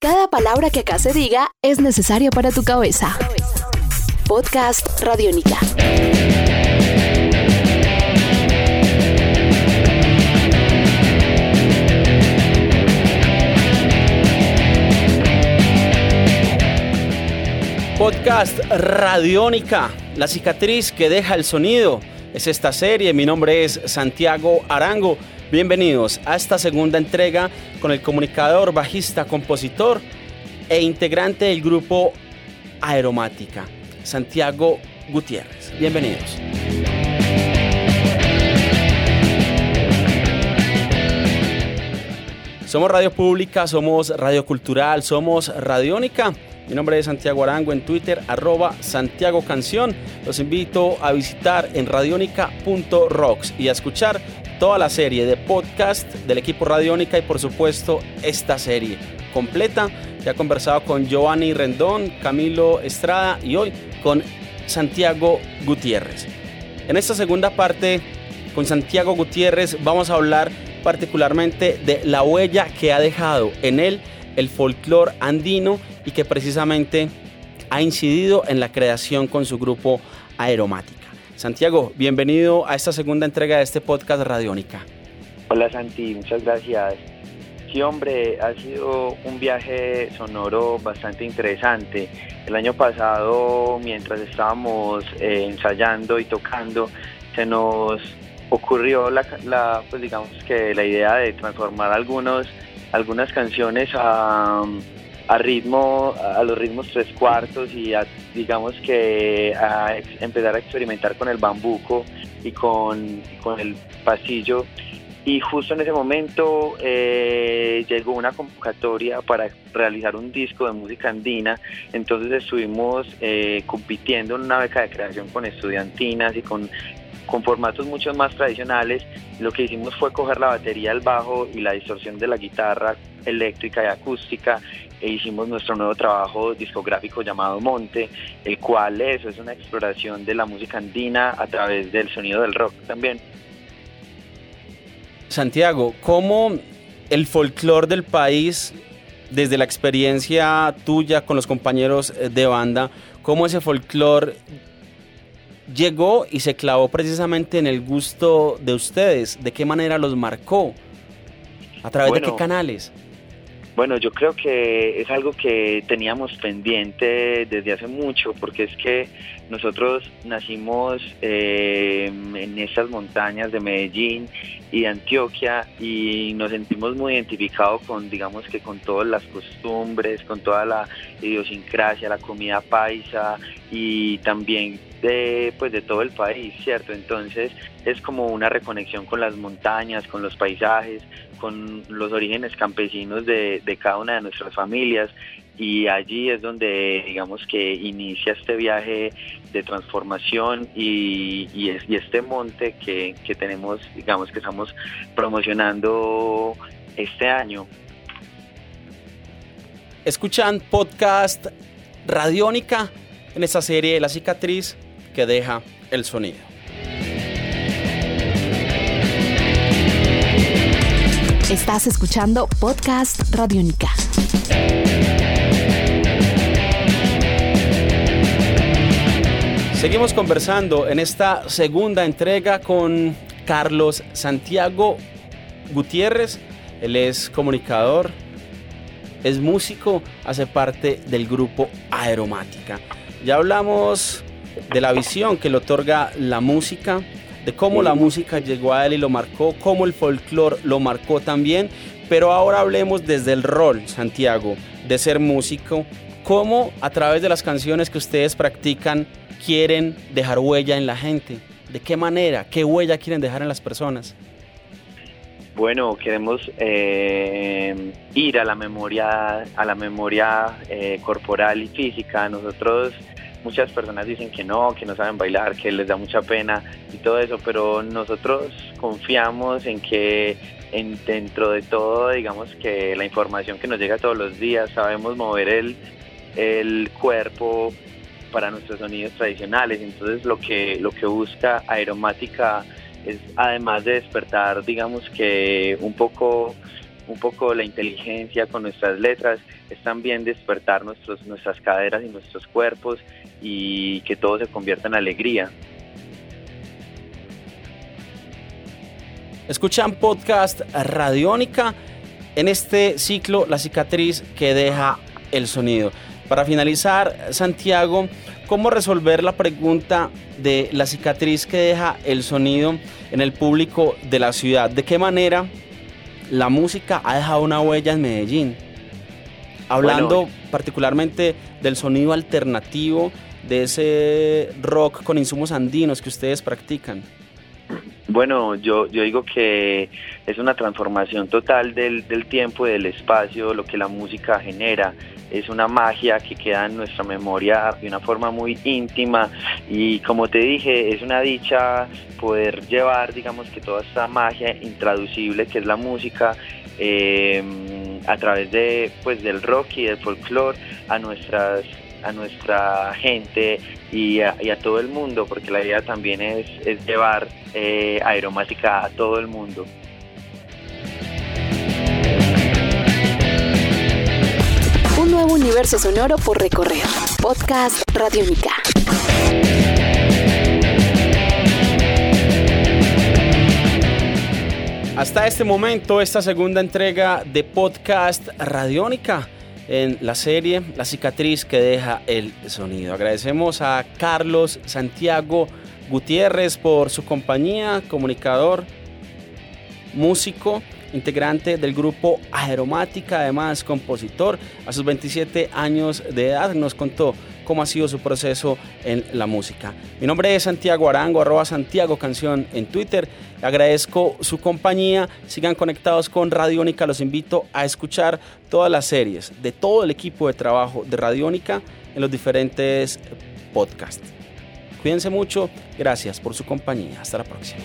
Cada palabra que acá se diga es necesaria para tu cabeza. Podcast Radiónica. Podcast Radiónica, la cicatriz que deja el sonido. Es esta serie, mi nombre es Santiago Arango. Bienvenidos a esta segunda entrega con el comunicador, bajista, compositor e integrante del grupo Aeromática, Santiago Gutiérrez. Bienvenidos. Somos Radio Pública, somos Radio Cultural, somos Radiónica. Mi nombre es Santiago Arango en Twitter, arroba Santiago Canción. Los invito a visitar en radionica.rocks y a escuchar toda la serie de podcast del equipo Radiónica y por supuesto esta serie completa. Ya he conversado con Giovanni Rendón, Camilo Estrada y hoy con Santiago Gutiérrez. En esta segunda parte con Santiago Gutiérrez vamos a hablar particularmente de la huella que ha dejado en él el folclore andino y que precisamente ha incidido en la creación con su grupo Aeromática. Santiago, bienvenido a esta segunda entrega de este podcast Radiónica. Hola Santi, muchas gracias. Sí, hombre, ha sido un viaje sonoro bastante interesante. El año pasado, mientras estábamos eh, ensayando y tocando, se nos ocurrió la, pues digamos que la idea de transformar algunos, algunas canciones a a ritmo, a los ritmos tres cuartos y digamos que a empezar a experimentar con el bambuco y con, el pasillo. Y justo en ese momento eh, llegó una convocatoria para realizar un disco de música andina. Entonces estuvimos eh, compitiendo en una beca de creación con estudiantinas y con con formatos mucho más tradicionales, lo que hicimos fue coger la batería, el bajo y la distorsión de la guitarra eléctrica y acústica e hicimos nuestro nuevo trabajo discográfico llamado Monte, el cual eso es una exploración de la música andina a través del sonido del rock también. Santiago, ¿cómo el folclore del país, desde la experiencia tuya con los compañeros de banda, cómo ese folclore llegó y se clavó precisamente en el gusto de ustedes? ¿De qué manera los marcó? ¿A través de qué canales? Bueno, yo creo que es algo que teníamos pendiente desde hace mucho, porque es que nosotros nacimos eh, en esas montañas de Medellín y de Antioquia y nos sentimos muy identificados con, digamos que con todas las costumbres, con toda la idiosincrasia, la comida paisa y también de, pues, de todo el país, ¿cierto? Entonces es como una reconexión con las montañas, con los paisajes, con los orígenes campesinos de, cada una de nuestras familias y allí es donde digamos que inicia este viaje de transformación y, y, este monte que, que, tenemos, digamos que estamos promocionando este año. Escuchan podcast Radiónica en esta serie La cicatriz que deja el sonido. Estás escuchando Podcast Radiónica. Seguimos conversando en esta segunda entrega con Carlos Santiago Gutiérrez. Él es comunicador, es músico, hace parte del grupo Aeromática. Ya hablamos de la visión que le otorga la música, de cómo la música llegó a él y lo marcó, cómo el folclore lo marcó también. Pero ahora hablemos desde el rol, Santiago, de ser músico, cómo a través de las canciones que ustedes practican quieren dejar huella en la gente. ¿De qué manera? ¿Qué huella quieren dejar en las personas? Bueno, queremos eh, ir a la memoria, a la memoria eh, corporal y física. Nosotros muchas personas dicen que no, que no saben bailar, que les da mucha pena y todo eso, pero nosotros confiamos en que en, dentro de todo, digamos que la información que nos llega todos los días, sabemos mover el, el cuerpo para nuestros sonidos tradicionales, entonces lo que, lo que busca Aeromática es además de despertar, digamos que un poco un poco la inteligencia con nuestras letras, es también despertar nuestros, nuestras caderas y nuestros cuerpos y que todo se convierta en alegría. Escuchan podcast Radiónica en este ciclo La cicatriz que deja el sonido. Para finalizar, Santiago, ¿cómo resolver la pregunta de la cicatriz que deja el sonido en el público de la ciudad? ¿De qué manera la música ha dejado una huella en Medellín? Hablando particularmente del sonido alternativo, de ese rock con insumos andinos que ustedes practican. Bueno, yo, yo digo que es una transformación total del, del tiempo y del espacio, lo que la música genera es una magia que queda en nuestra memoria de una forma muy íntima y como te dije, es una dicha poder llevar, digamos que toda esta magia intraducible que es la música eh, a través de, pues, del rock y del folclore a nuestras a nuestra gente y a, todo el mundo, porque la idea también es, llevar eh, aeromática a todo el mundo. Universo sonoro por recorrer. Podcast Radiónica. Hasta este momento, esta segunda entrega de Podcast Radiónica en la serie La cicatriz que deja el sonido. Agradecemos a Carlos Santiago Gutiérrez por su compañía, comunicador, músico, integrante del grupo Aeromática, además compositor. A sus 27 años de edad nos contó cómo ha sido su proceso en la música. Mi nombre es Santiago Arango, arroba Santiago Canción en Twitter. Agradezco su compañía. Sigan conectados con Radiónica. Los invito a escuchar todas las series de todo el equipo de trabajo de Radiónica en los diferentes podcasts. Cuídense mucho. Gracias por su compañía. Hasta la próxima.